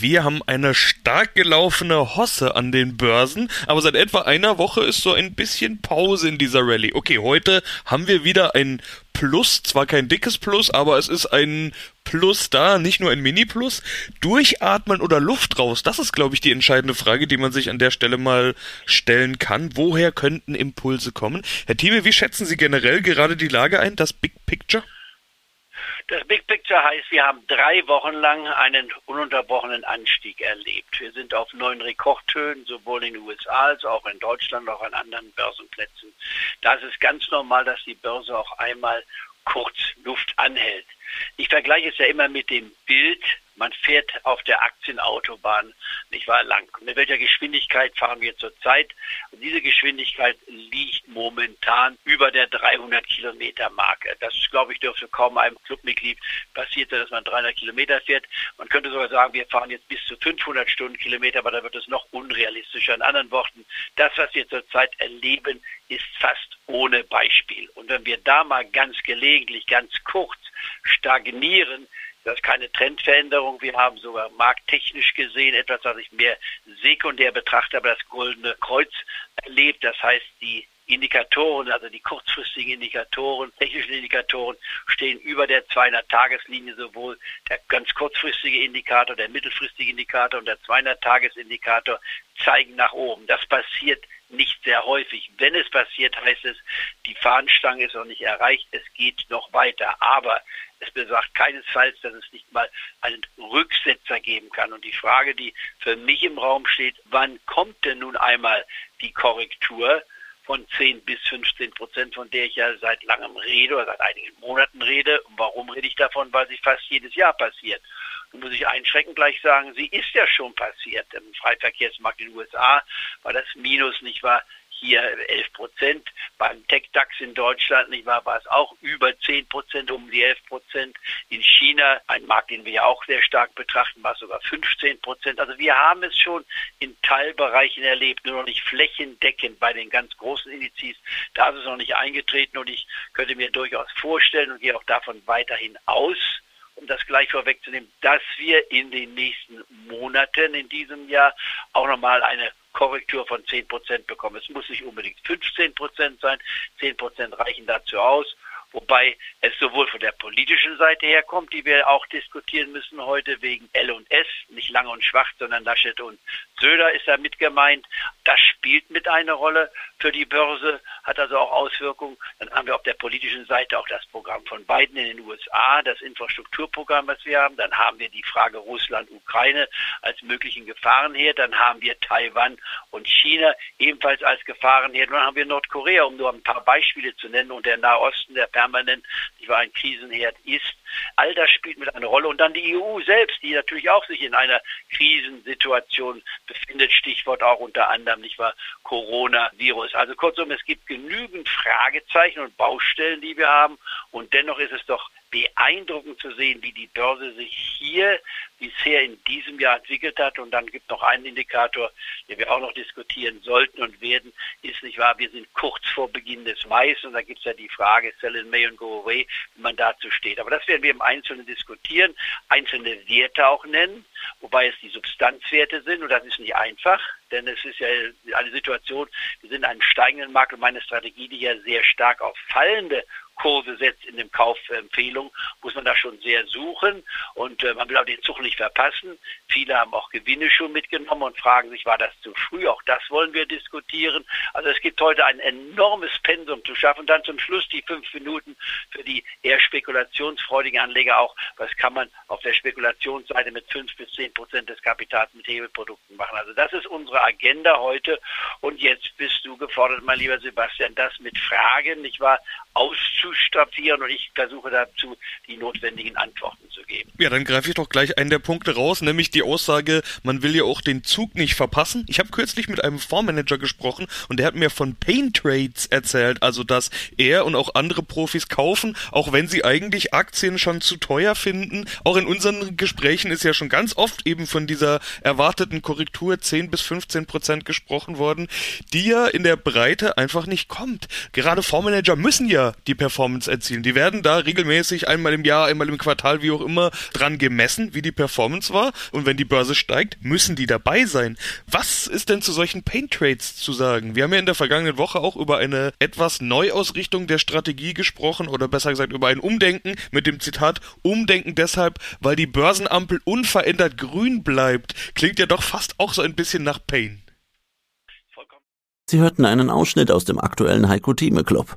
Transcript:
Wir haben eine stark gelaufene Hosse an den Börsen, aber seit etwa einer Woche ist so ein bisschen Pause in dieser Rallye. Okay, heute haben wir wieder ein Plus, zwar kein dickes Plus, aber es ist ein Plus da, nicht nur ein Mini-Plus. Durchatmen oder Luft raus, das ist, glaube ich, die entscheidende Frage, die man sich an der Stelle mal stellen kann. Woher könnten Impulse kommen? Herr Thieme, wie schätzen Sie generell gerade die Lage ein, das Big Picture? Das Big Picture heißt, wir haben drei Wochen lang einen ununterbrochenen Anstieg erlebt. Wir sind auf neuen Rekordhöhen, sowohl in den USA als auch in Deutschland, auch an anderen Börsenplätzen. Da ist es ganz normal, dass die Börse auch einmal kurz Luft anhält. Ich vergleiche es ja immer mit dem Bild man fährt auf der Aktienautobahn nicht wahr lang. Mit welcher Geschwindigkeit fahren wir zurzeit? Und diese Geschwindigkeit liegt momentan über der 300 Kilometer Marke. Das, glaube ich, dürfte kaum einem Clubmitglied passieren, dass man 300 Kilometer fährt. Man könnte sogar sagen, wir fahren jetzt bis zu 500 Stundenkilometer, aber da wird es noch unrealistischer. In anderen Worten, das, was wir zurzeit erleben, ist fast ohne Beispiel. Und wenn wir da mal ganz gelegentlich, ganz kurz stagnieren, das ist keine Trendveränderung. Wir haben sogar markttechnisch gesehen etwas, was ich mehr sekundär betrachte, aber das goldene Kreuz erlebt. Das heißt, die Indikatoren, also die kurzfristigen Indikatoren, technischen Indikatoren stehen über der 200-Tageslinie, sowohl der ganz kurzfristige Indikator, der mittelfristige Indikator und der 200-Tagesindikator zeigen nach oben. Das passiert nicht sehr häufig. Wenn es passiert, heißt es, die Fahnenstange ist noch nicht erreicht, es geht noch weiter. Aber es besagt keinesfalls, dass es nicht mal einen Rücksetzer geben kann. Und die Frage, die für mich im Raum steht, wann kommt denn nun einmal die Korrektur? Von 10 bis 15 Prozent, von der ich ja seit langem rede oder seit einigen Monaten rede. Und warum rede ich davon? Weil sie fast jedes Jahr passiert. Nun muss ich einschränkend gleich sagen, sie ist ja schon passiert. Im Freiverkehrsmarkt in den USA war das Minus nicht wahr hier 11 Prozent. Beim Tech-DAX in Deutschland, nicht wahr, war es auch über 10 Prozent, um die 11 Prozent. In China, ein Markt, den wir ja auch sehr stark betrachten, war es sogar 15 Prozent. Also wir haben es schon in Teilbereichen erlebt, nur noch nicht flächendeckend bei den ganz großen Indizes. Da ist es noch nicht eingetreten und ich könnte mir durchaus vorstellen und gehe auch davon weiterhin aus, um das gleich vorwegzunehmen, dass wir in den nächsten Monaten in diesem Jahr auch nochmal eine Korrektur von 10 Prozent bekommen. Es muss nicht unbedingt 15 Prozent sein. 10 Prozent reichen dazu aus wobei es sowohl von der politischen Seite herkommt, die wir auch diskutieren müssen heute wegen L und S, nicht Lange und Schwach, sondern Laschet und Söder ist da mit gemeint. Das spielt mit eine Rolle für die Börse, hat also auch Auswirkungen. Dann haben wir auf der politischen Seite auch das Programm von Biden in den USA, das Infrastrukturprogramm, was wir haben. Dann haben wir die Frage Russland-Ukraine als möglichen Gefahrenherd. Dann haben wir Taiwan und China ebenfalls als Gefahrenherd. Dann haben wir Nordkorea, um nur ein paar Beispiele zu nennen. Und der Nahosten, der permanent die ein Krisenherd ist. All das spielt mit einer Rolle. Und dann die EU selbst, die natürlich auch sich in einer Krisensituation befindet. Stichwort auch unter anderem, nicht wahr, Coronavirus. Also kurzum, es gibt genügend Fragezeichen und Baustellen, die wir haben. Und dennoch ist es doch beeindruckend zu sehen, wie die Börse sich hier bisher in diesem Jahr entwickelt hat. Und dann gibt noch einen Indikator, den wir auch noch diskutieren sollten und werden, ist nicht wahr, wir sind kurz vor Beginn des Mais und da gibt es ja die Frage, sell in May and go away, wie man dazu steht. Aber das werden wir im Einzelnen diskutieren, einzelne Werte auch nennen, wobei es die Substanzwerte sind und das ist nicht einfach, denn es ist ja eine Situation, wir sind in einem steigenden Markt und meine Strategie, die ja sehr stark auf fallende Kurse setzt in dem Kaufempfehlung, muss man da schon sehr suchen und äh, man will auch den Zug nicht verpassen. Viele haben auch Gewinne schon mitgenommen und fragen sich, war das zu früh? Auch das wollen wir diskutieren. Also es gibt heute ein enormes Pensum zu schaffen. Dann zum Schluss die fünf Minuten für die eher spekulationsfreudigen Anleger auch, was kann man auf der Spekulationsseite mit fünf bis zehn Prozent des Kapitals mit Hebelprodukten machen. Also das ist unsere Agenda heute und jetzt bist du gefordert, mein lieber Sebastian, das mit Fragen, nicht wahr, auszustaffieren und ich versuche dazu die notwendigen Antworten zu geben. Ja, dann greife ich doch gleich einen der Punkte raus, nämlich die Aussage, man will ja auch den Zug nicht verpassen. Ich habe kürzlich mit einem Fondsmanager gesprochen und der hat mir von Pain Trades erzählt, also dass er und auch andere Profis kaufen, auch wenn sie eigentlich Aktien schon zu teuer finden. Auch in unseren Gesprächen ist ja schon ganz oft eben von dieser erwarteten Korrektur 10 bis 15 Prozent gesprochen worden, die ja in der Breite einfach nicht kommt. Gerade Fondsmanager müssen ja die Performance erzielen. Die werden da regelmäßig einmal im Jahr, einmal im Quartal, wie auch immer, dran gemessen, wie die Performance war. Und wenn die Börse steigt, müssen die dabei sein. Was ist denn zu solchen Pain Trades zu sagen? Wir haben ja in der vergangenen Woche auch über eine etwas Neuausrichtung der Strategie gesprochen oder besser gesagt über ein Umdenken mit dem Zitat Umdenken deshalb, weil die Börsenampel unverändert grün bleibt. Klingt ja doch fast auch so ein bisschen nach Pain. Sie hörten einen Ausschnitt aus dem aktuellen Heiko Thieme Club.